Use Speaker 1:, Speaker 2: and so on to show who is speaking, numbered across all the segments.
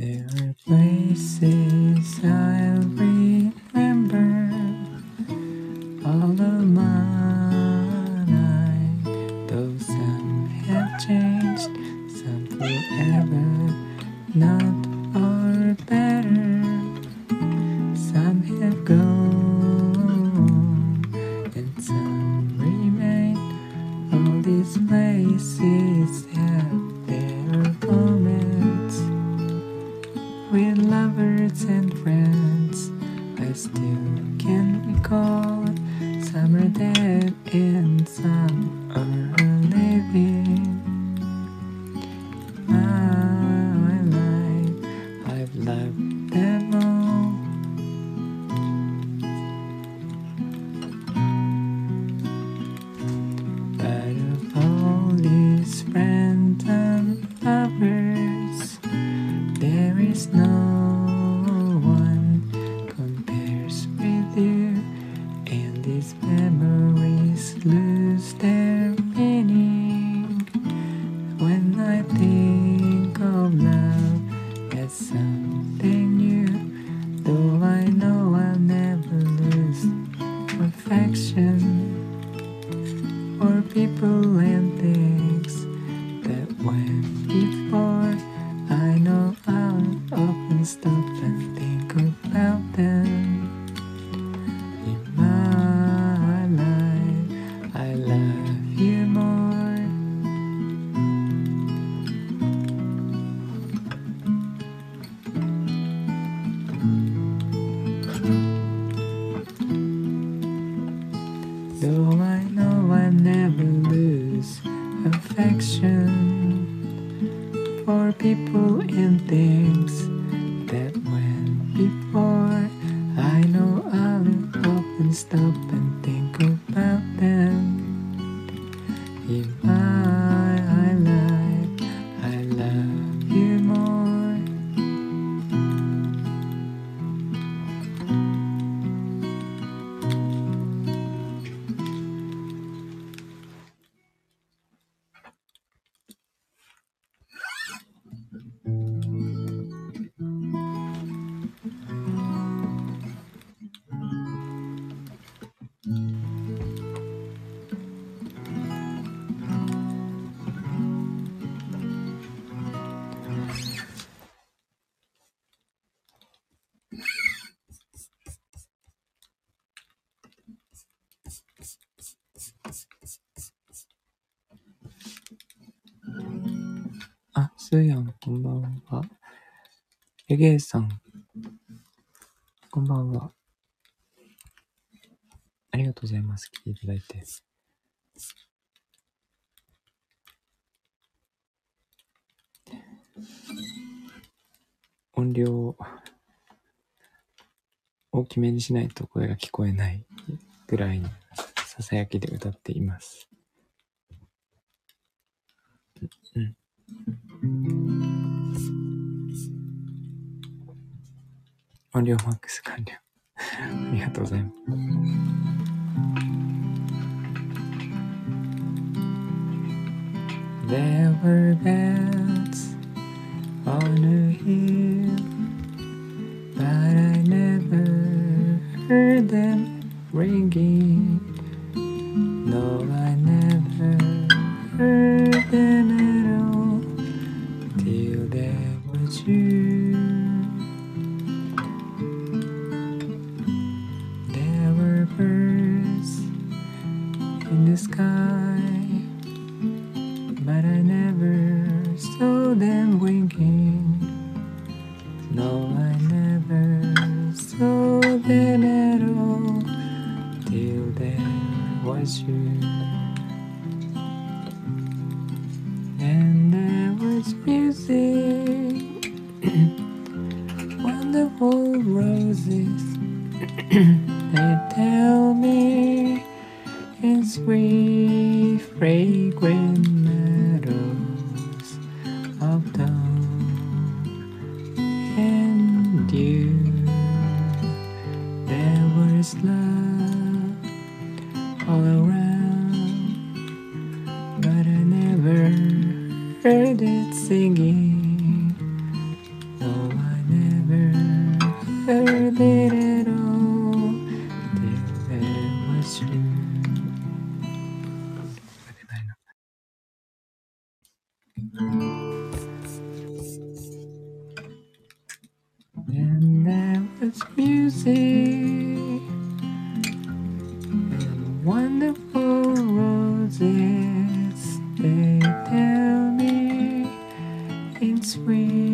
Speaker 1: There are places I'll えげいさん、こんばんは。ありがとうございます。来ていただいて。音量を大きめにしないと声が聞こえないぐらいにささやきで歌っています。うん、うん音量マックス完了。ありがとうございます。in spring.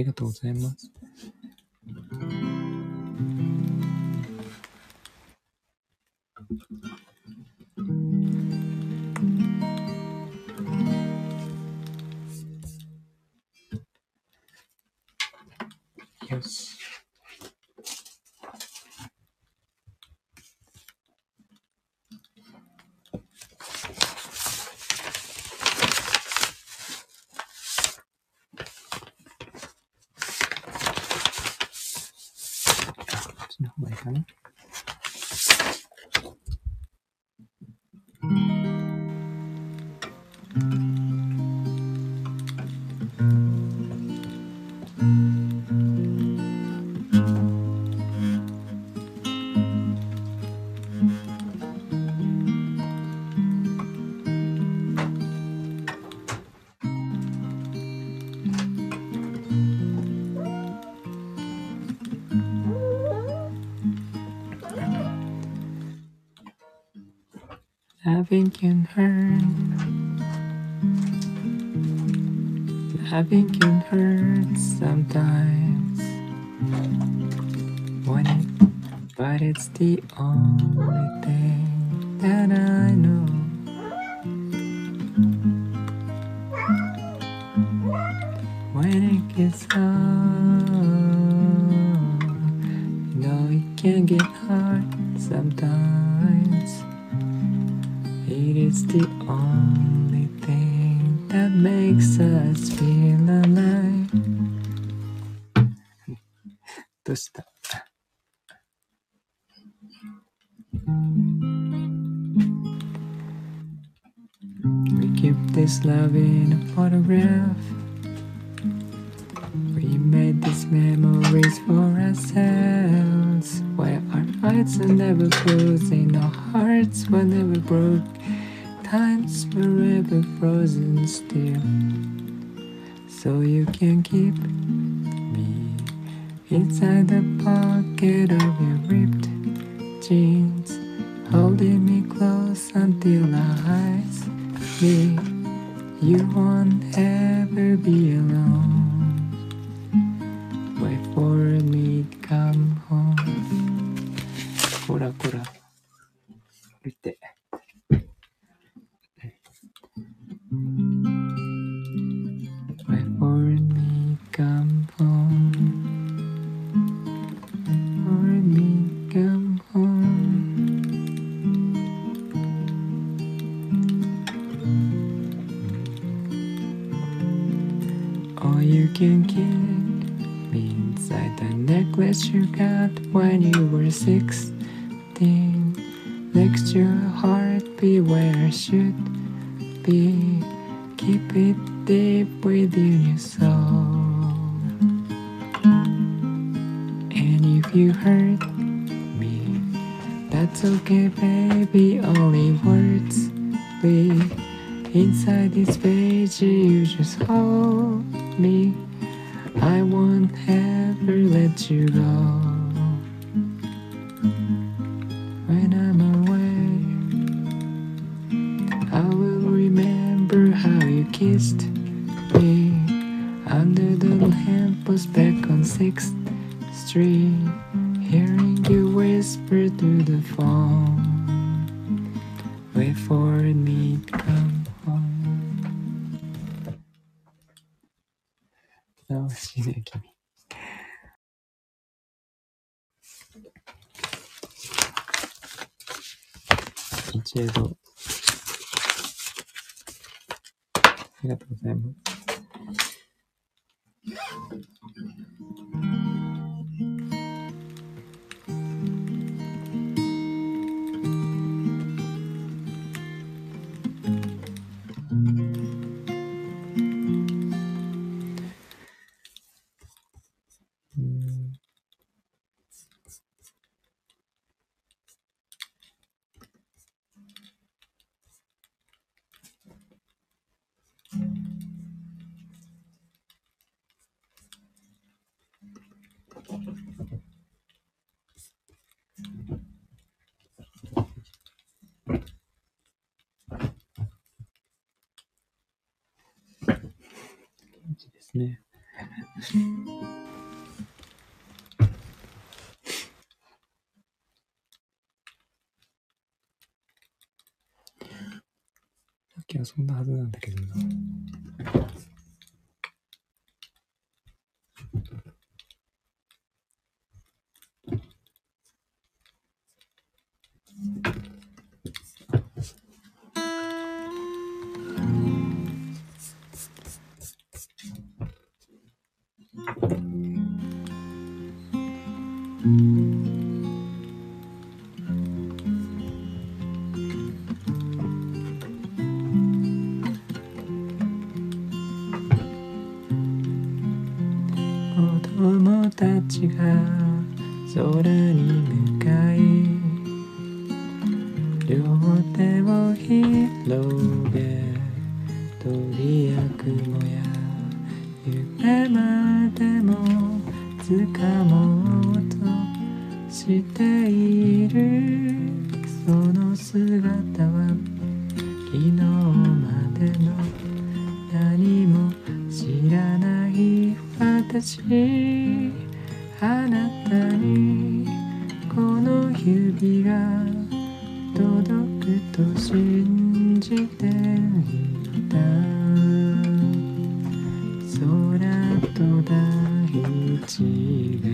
Speaker 1: ありがとうございます。Haven't you heard? can hurt you sometimes? When it, but it's the only thing that I know. inside the pocket of your you got when you were six. ですね。さっきはそんなはずなんだけどな。違うそれ大地が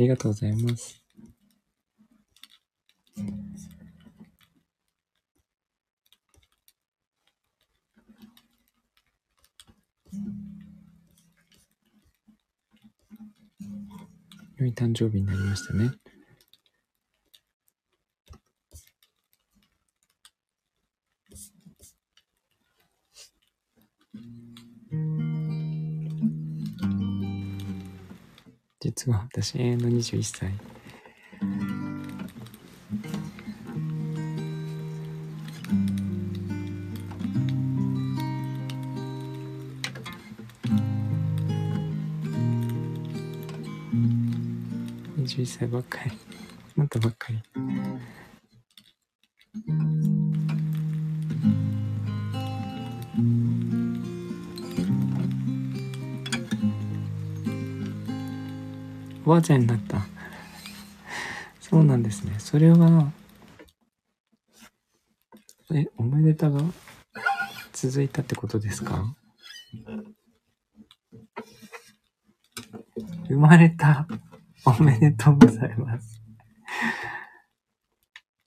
Speaker 1: りがとうございます。良い誕生日になりましたね。実は私永遠の21歳。21歳ばっかり。なったばっかり。おばあちゃんになった。そうなんですね。それは、え、おめでたが続いたってことですか？生まれた。おめでとうございます。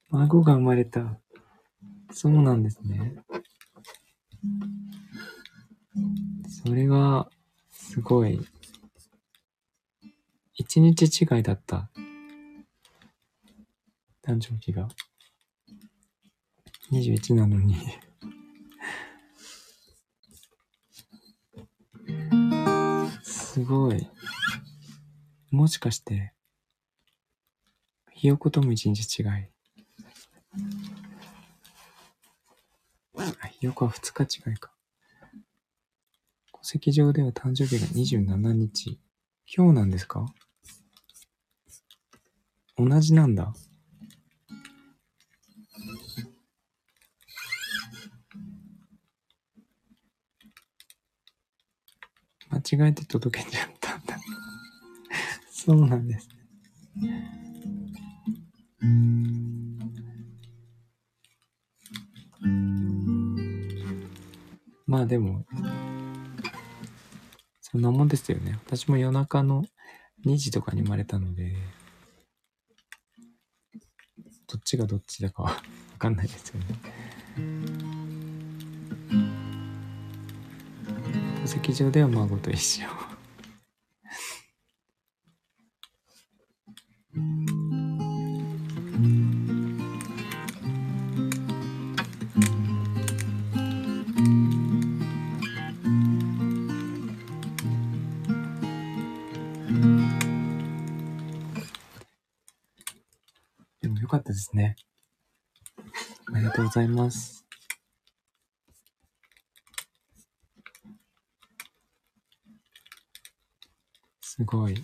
Speaker 1: 孫が生まれた。そうなんですね。それが、すごい、一日違いだった。誕生日が。21なのに。すごい。もしかして、ひよことも一日違い。あ、ひよこは二日違いか。戸籍上では誕生日が27日。今日なんですか？同じなんだ。間違えて届けちゃったんだ。そうなんですね。まあでも、そんなもんですよね。私も夜中の2時とかに生まれたので、どっちがどっちだかは わかんないですよね。戸籍上では孫と一緒。ね。ありがとうございます。すごい。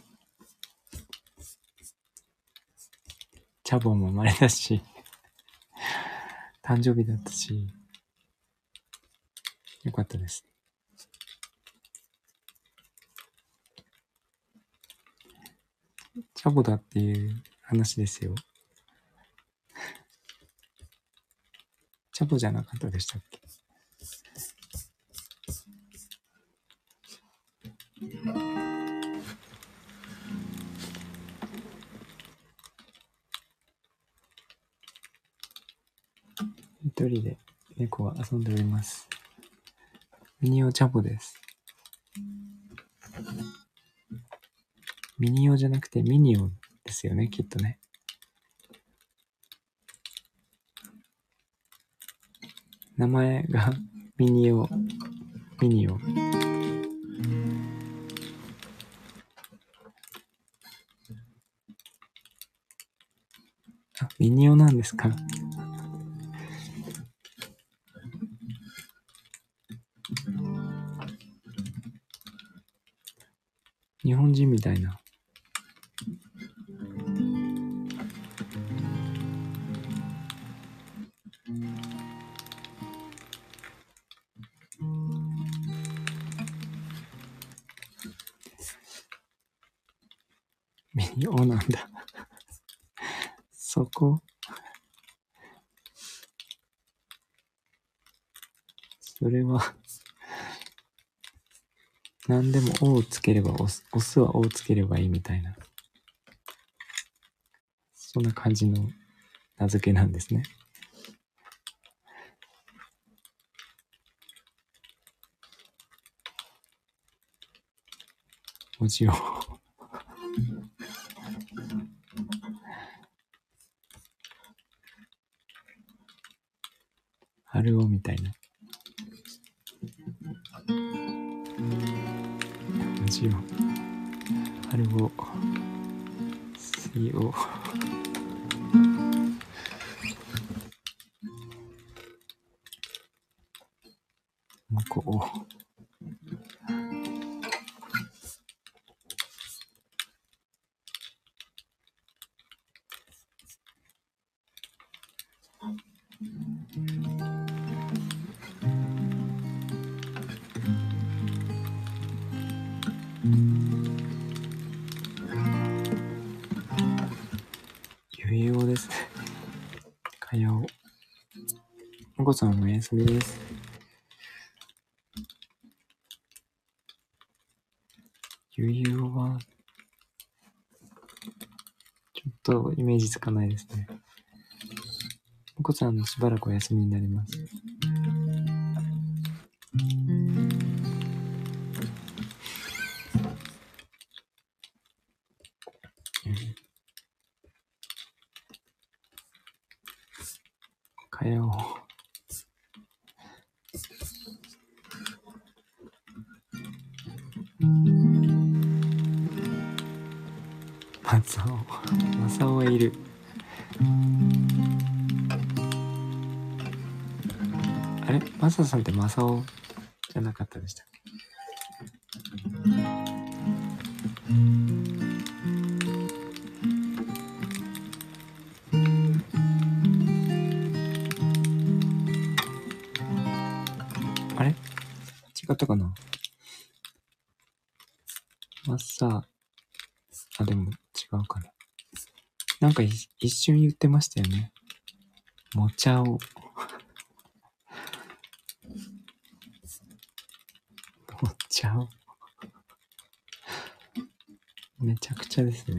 Speaker 1: チャボも生まれたし、誕生日だったし、よかったです。チャボだっていう話ですよ。チャボじゃなかったでしたっけ？一人で猫は遊んでおります。ミニオチャボです。ミニオじゃなくてミニオですよね、きっとね。名前がミニオ、ミニオ。あ、ミニオなんですか？日本人みたいな。ミニオなんだ。そこ？それは何でも「お」をつければオス、オスは「お」をつければいいみたいな。そんな感じの名付けなんですね。文字をしばらくお休みになります。かやお。まさお。まさおはいる。マサさんってマサオじゃなかったでしたっけ？あれ？違ったかな？マッサあ、でも違うかな。なんかい一瞬言ってましたよね。もちゃお。もちゃお。めちゃくちゃですね。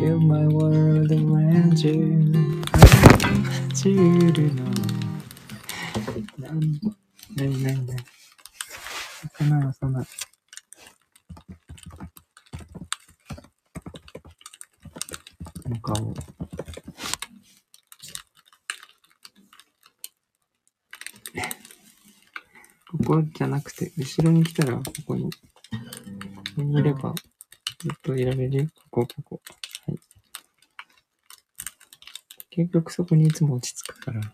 Speaker 1: Build my world around you 走るのなんなになになに魚はそんなお顔ここじゃなくて後ろに来たらここに。ここにいればずっといられる？よここここはい結局そこにいつも落ち着くから、そ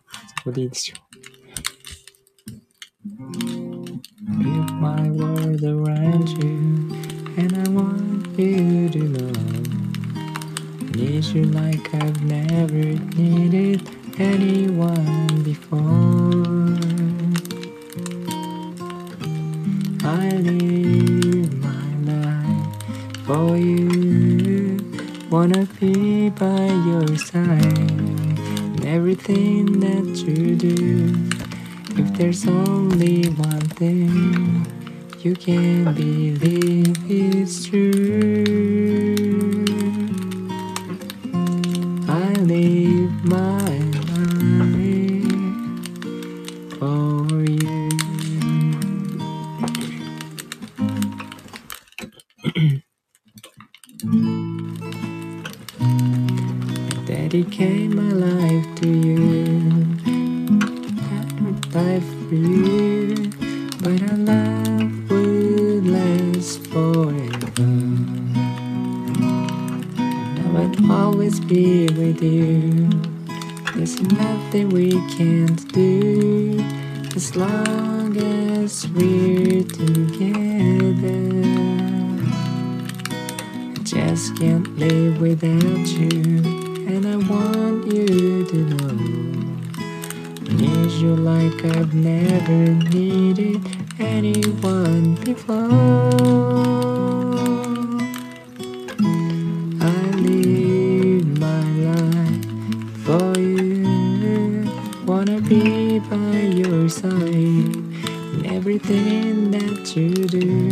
Speaker 1: こでいいでしょう。Build my world around you, and I want you to know. Need you like I've never needed nothing we can't do as long as we're together. I just can't live without you, and I want you to know. I need you like I've never needed anyone before. Everything that you do.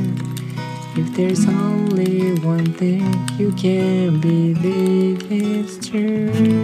Speaker 1: If there's only one thing you can believe it's true.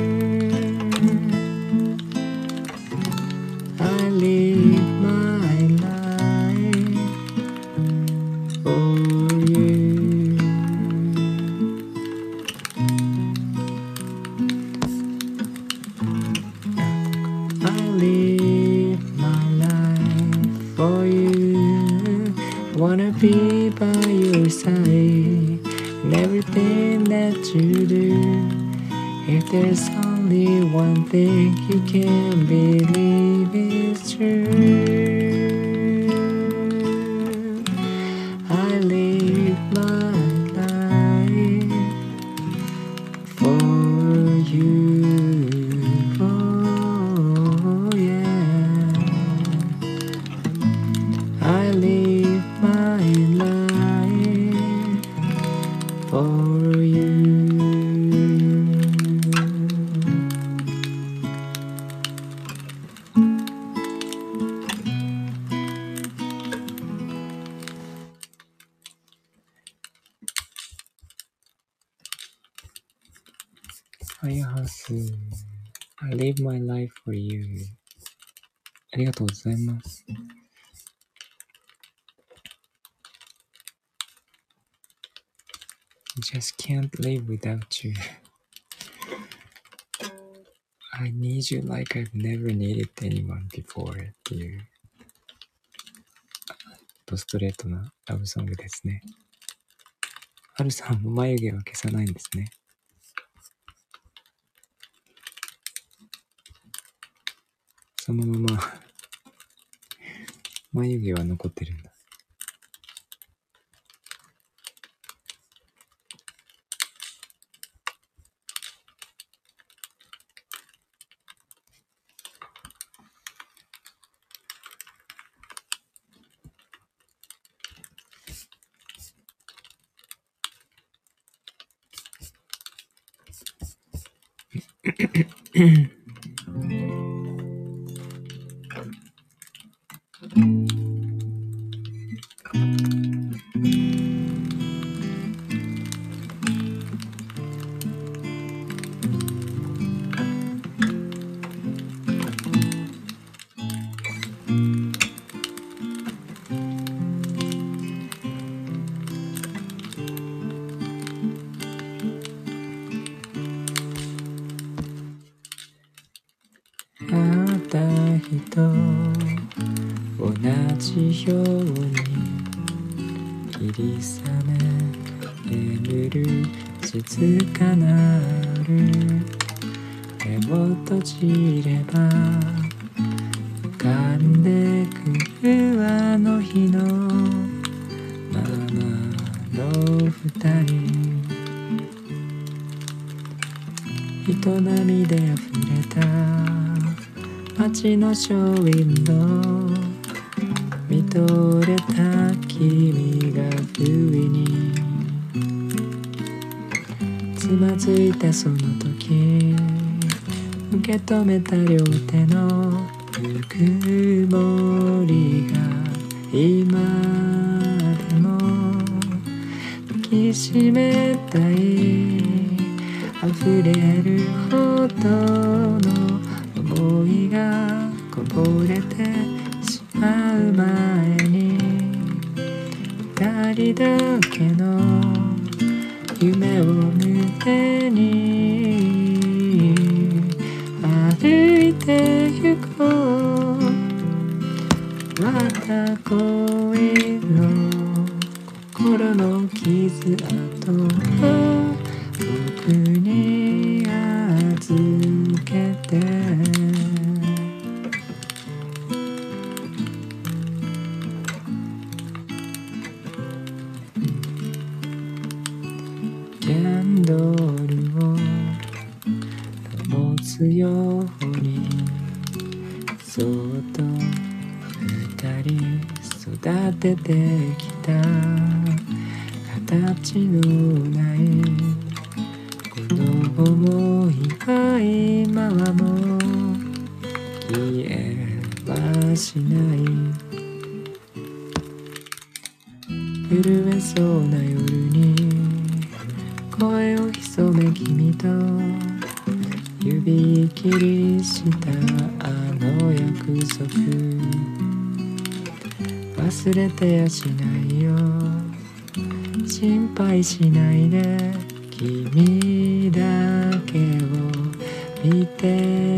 Speaker 1: ファイアハウス I live my life for you ありがとうございます。Just can't live without you. I need you like I've never needed anyone before っていう、ドストレートなラブソングですね。はるさんも眉毛は消さないんですね。 眉毛は残ってるんだ。静かな夜目を閉じれば浮かんでくるあの日のままの二人。人。波で溢れた街のショーウィンドウ。見とれた君が不意に。つまずいたその時受け止めた両手のぬくもりが今でも抱きしめたい溢れるほどの思いがこぼれてしまう前に二人だけの夢を手に歩いて行こう。また恋の心の傷跡。しない。緩めそうな夜に声を潜め君と指切りしたあの約束。忘れてやしないよ。心配しないで君だけを見て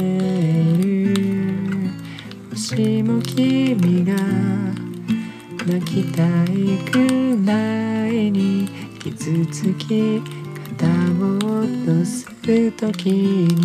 Speaker 1: 泣きたいくらいに傷つき肩を落とす時に。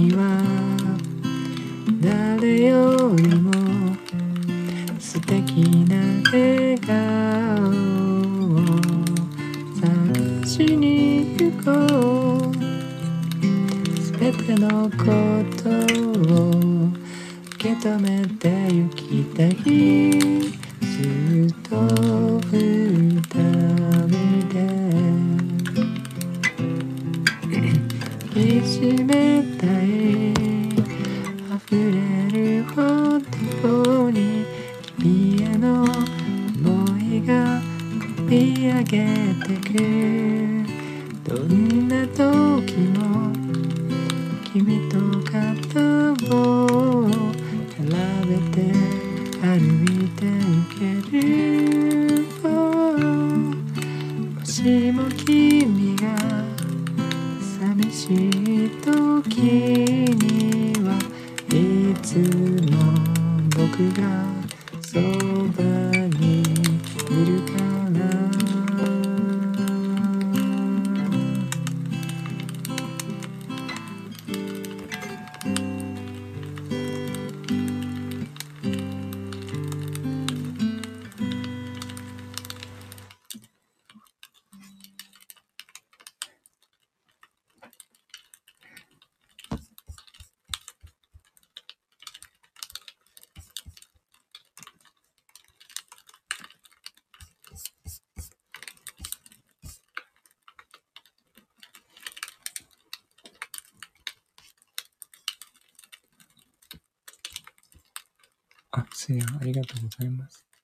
Speaker 1: ありがとうございます。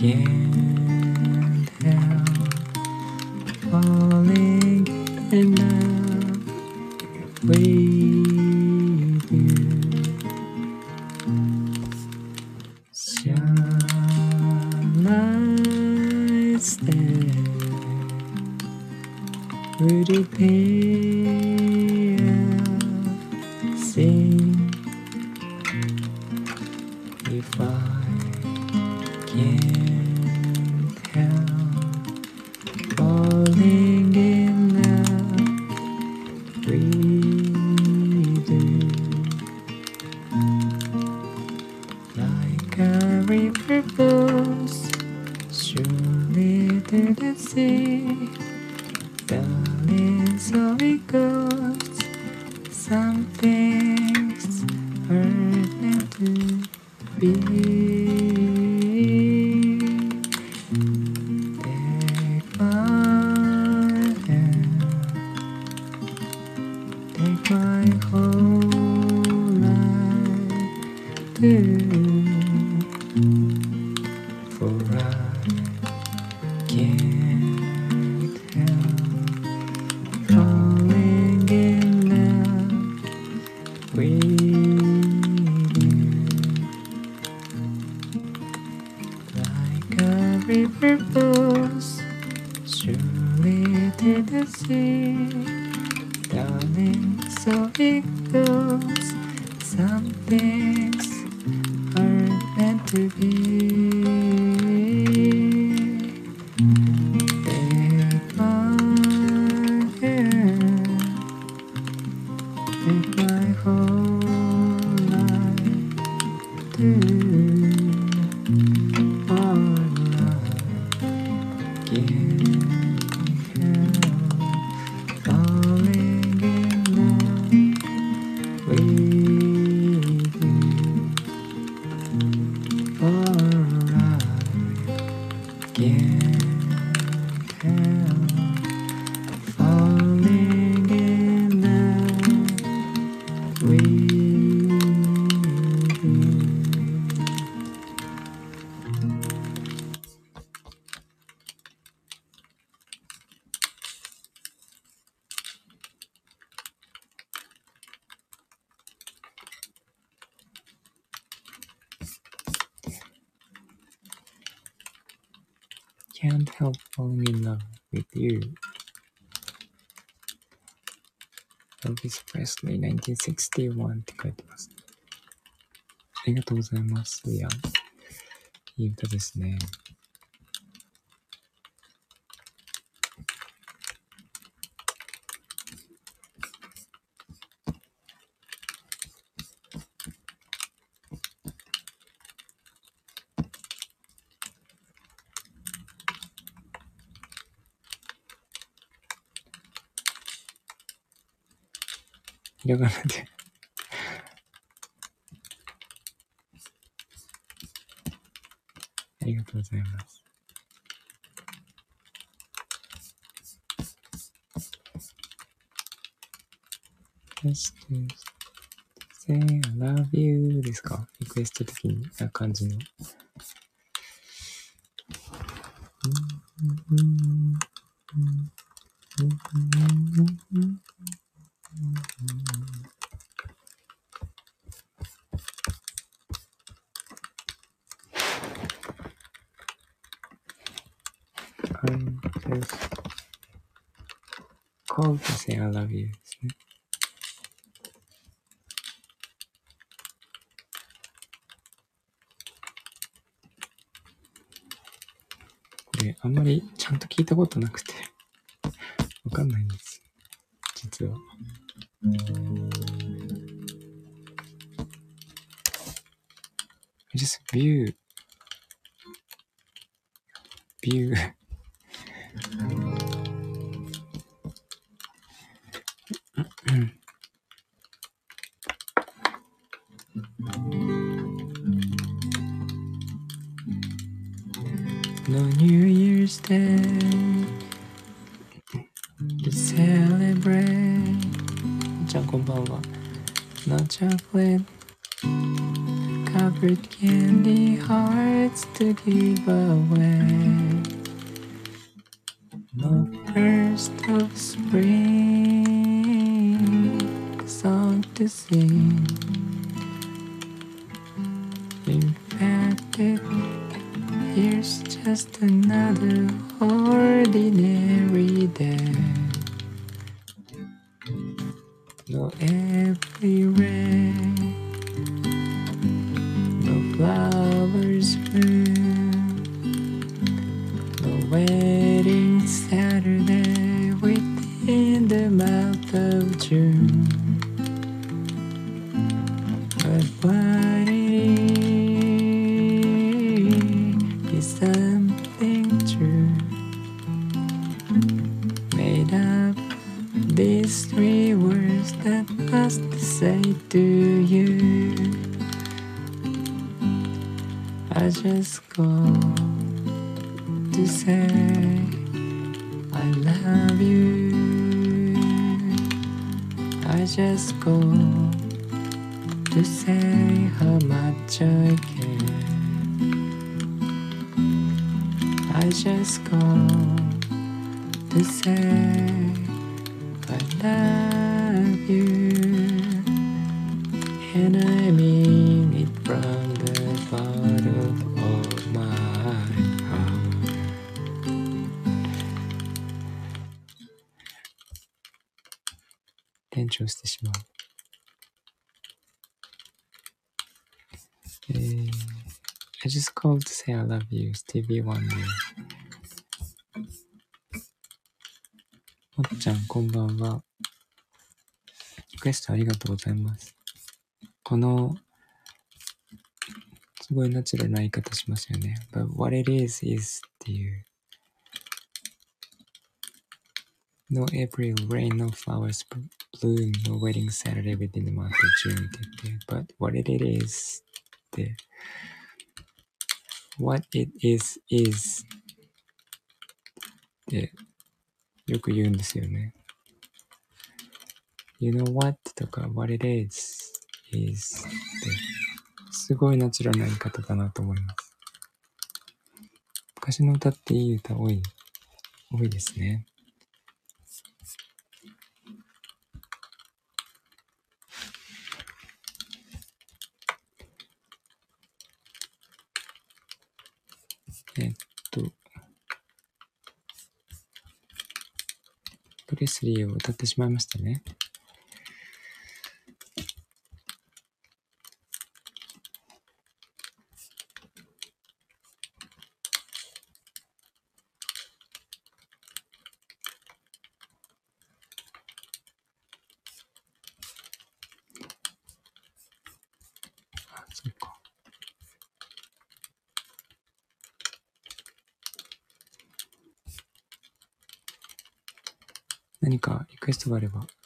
Speaker 1: Can't help falling in love Elvis Presley 1961って書いてます。ありがとうございます。いや、いい歌ですね。ひらがなで。ありがとうございます。Just to say I love you ですか？リクエスト的な感じの。I'm just called to say I love you ですね。これ、あんまりちゃんと聞いたことなくて、わかんないんです。実は。just view you, Stevie Wonder. もっちゃん、こんばんは。リクエストありがとうございます。この、すごいナチュラルな言い方しますよね。But what it is, is っていう。No April rain, no flowers bloom, no wedding Saturday within the month of June って言って。But what it is って。What it is, is ってよく言うんですよね。You know what? とか What it is, is ってすごいナチュラルな言い方だなと思います。昔の歌っていい歌多い、多いですね。3を歌ってしまいましたね。座れば。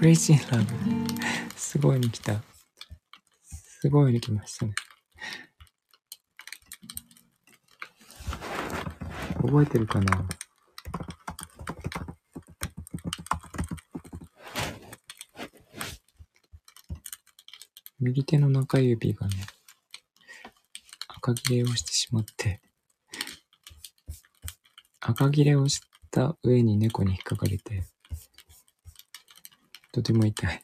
Speaker 1: クレイジーラブ。すごいに来た。すごいに来ましたね。覚えてるかな？右手の中指がね、赤切れをしてしまって、赤切れをした上に猫に引っかかれて、とても痛い。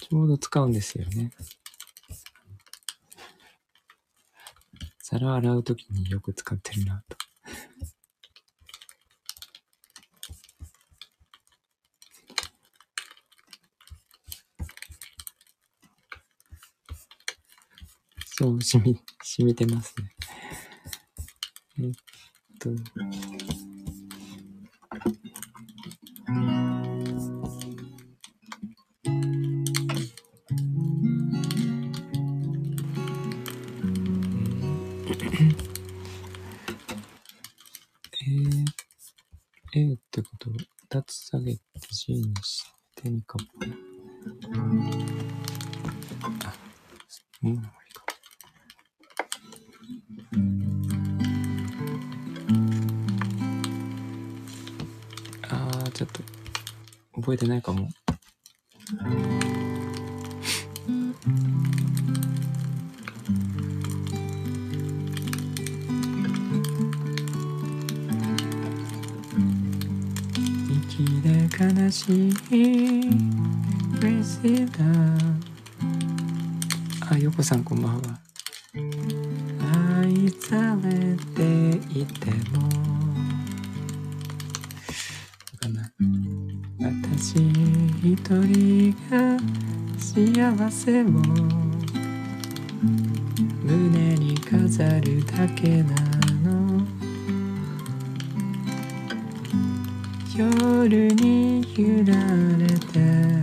Speaker 1: ちょうど使うんですよね。皿洗うときによく使ってるなと。そう、染み、染みてますね。ええてないかも。息で悲しいあ、よこさんこんばんは。愛されていても私一人が幸せを胸に飾るだけなの。夜に揺られて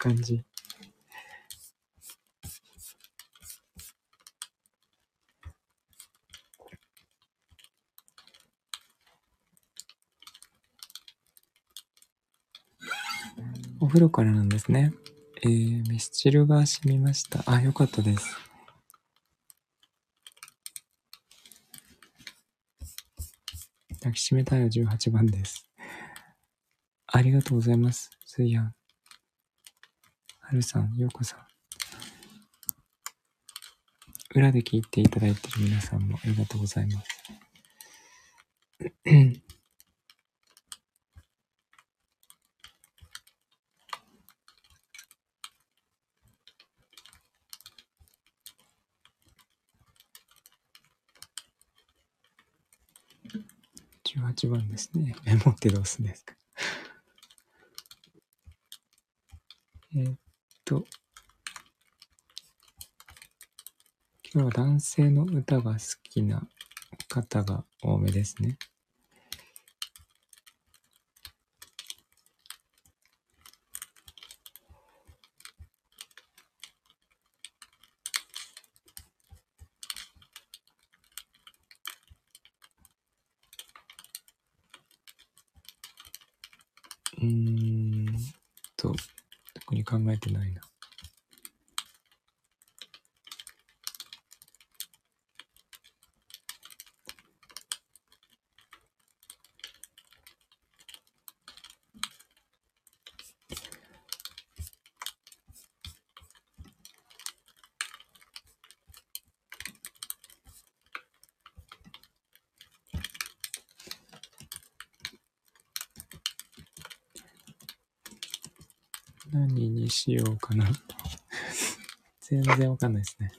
Speaker 1: 感じお風呂からなんですね。えー、ミスチルが染みました。あ、よかったです。抱きしめたいは18番です。ありがとうございます。すいやん。はるさん、ようこさん。裏で聞いていただいている皆さんもありがとうございます。18番ですね。メモってどうすんですかえっと、今日は男性の歌が好きな方が多めですね。しようかなと。全然わかんないですね。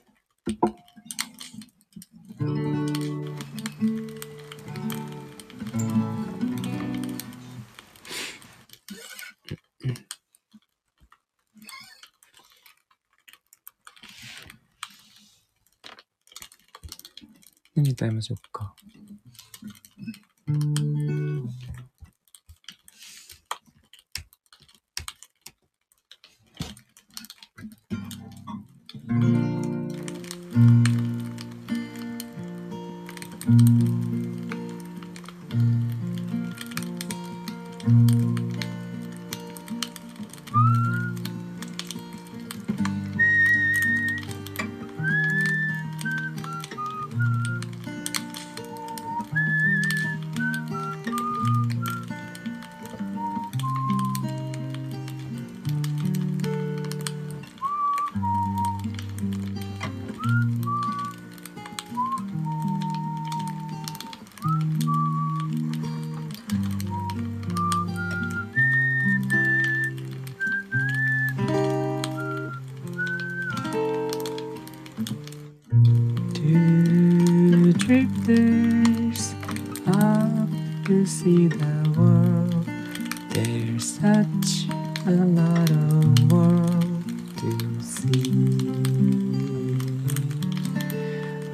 Speaker 1: 何歌いましょうか。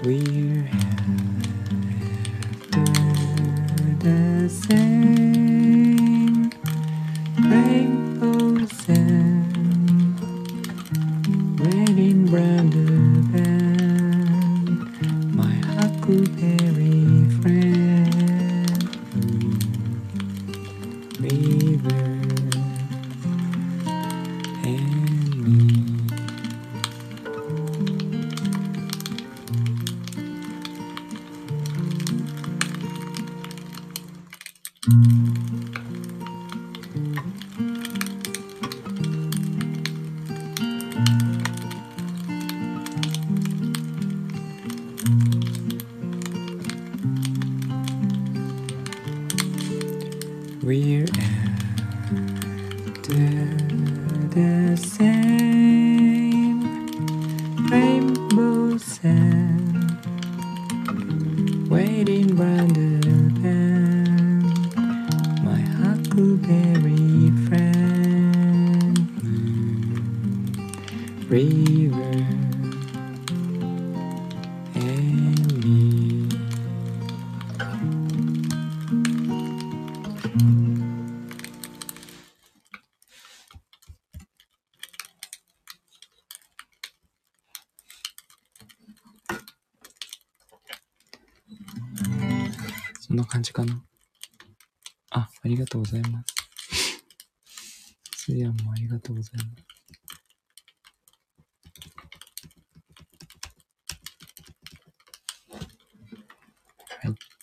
Speaker 1: we're certo?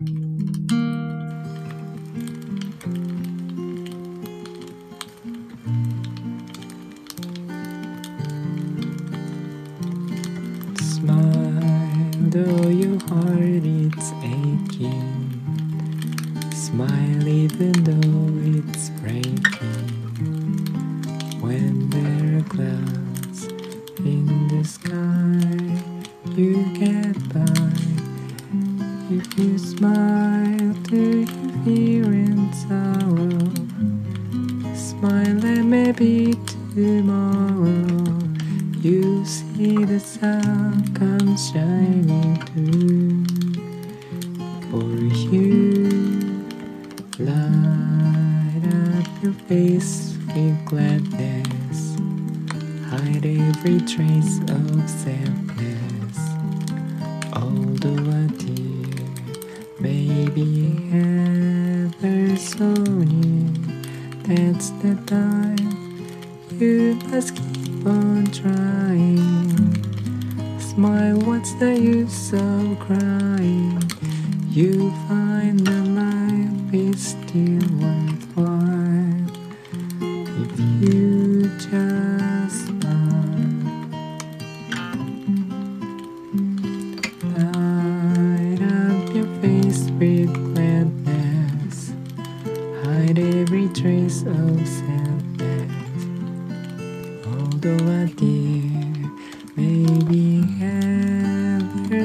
Speaker 1: Música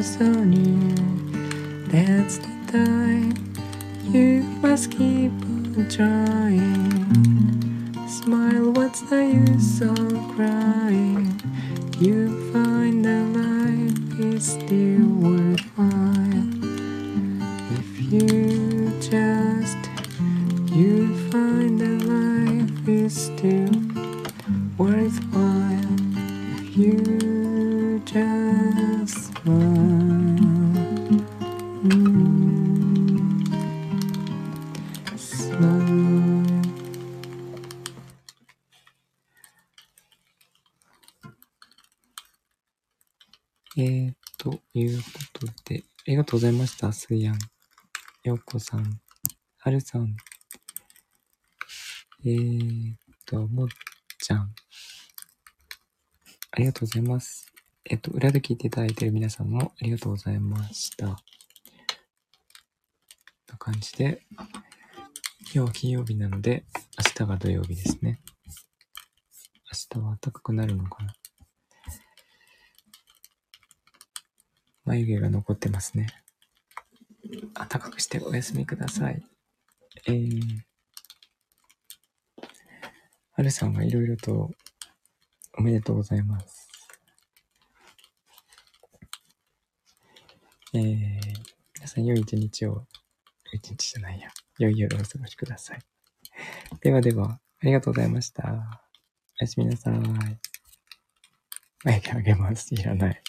Speaker 1: so near, that's the time you must keep on trying. Smile, what's the use of crying? You find that life is still ようこさん、はるさん、えーと、もっちゃん、ありがとうございます。えっと、裏で聞いていただいている皆さんもありがとうございました。こんな感じで、今日は金曜日なので、明日が土曜日ですね。明日は暖かくなるのかな眉毛が残ってますね。暖かくしてお休みください。えー、はるさんはいろいろとおめでとうございます。えー、皆さん良い一日を、一日じゃないや、良い夜をお過ごしください。ではでは、ありがとうございました。おやすみなさい。眉毛あげます。いらない。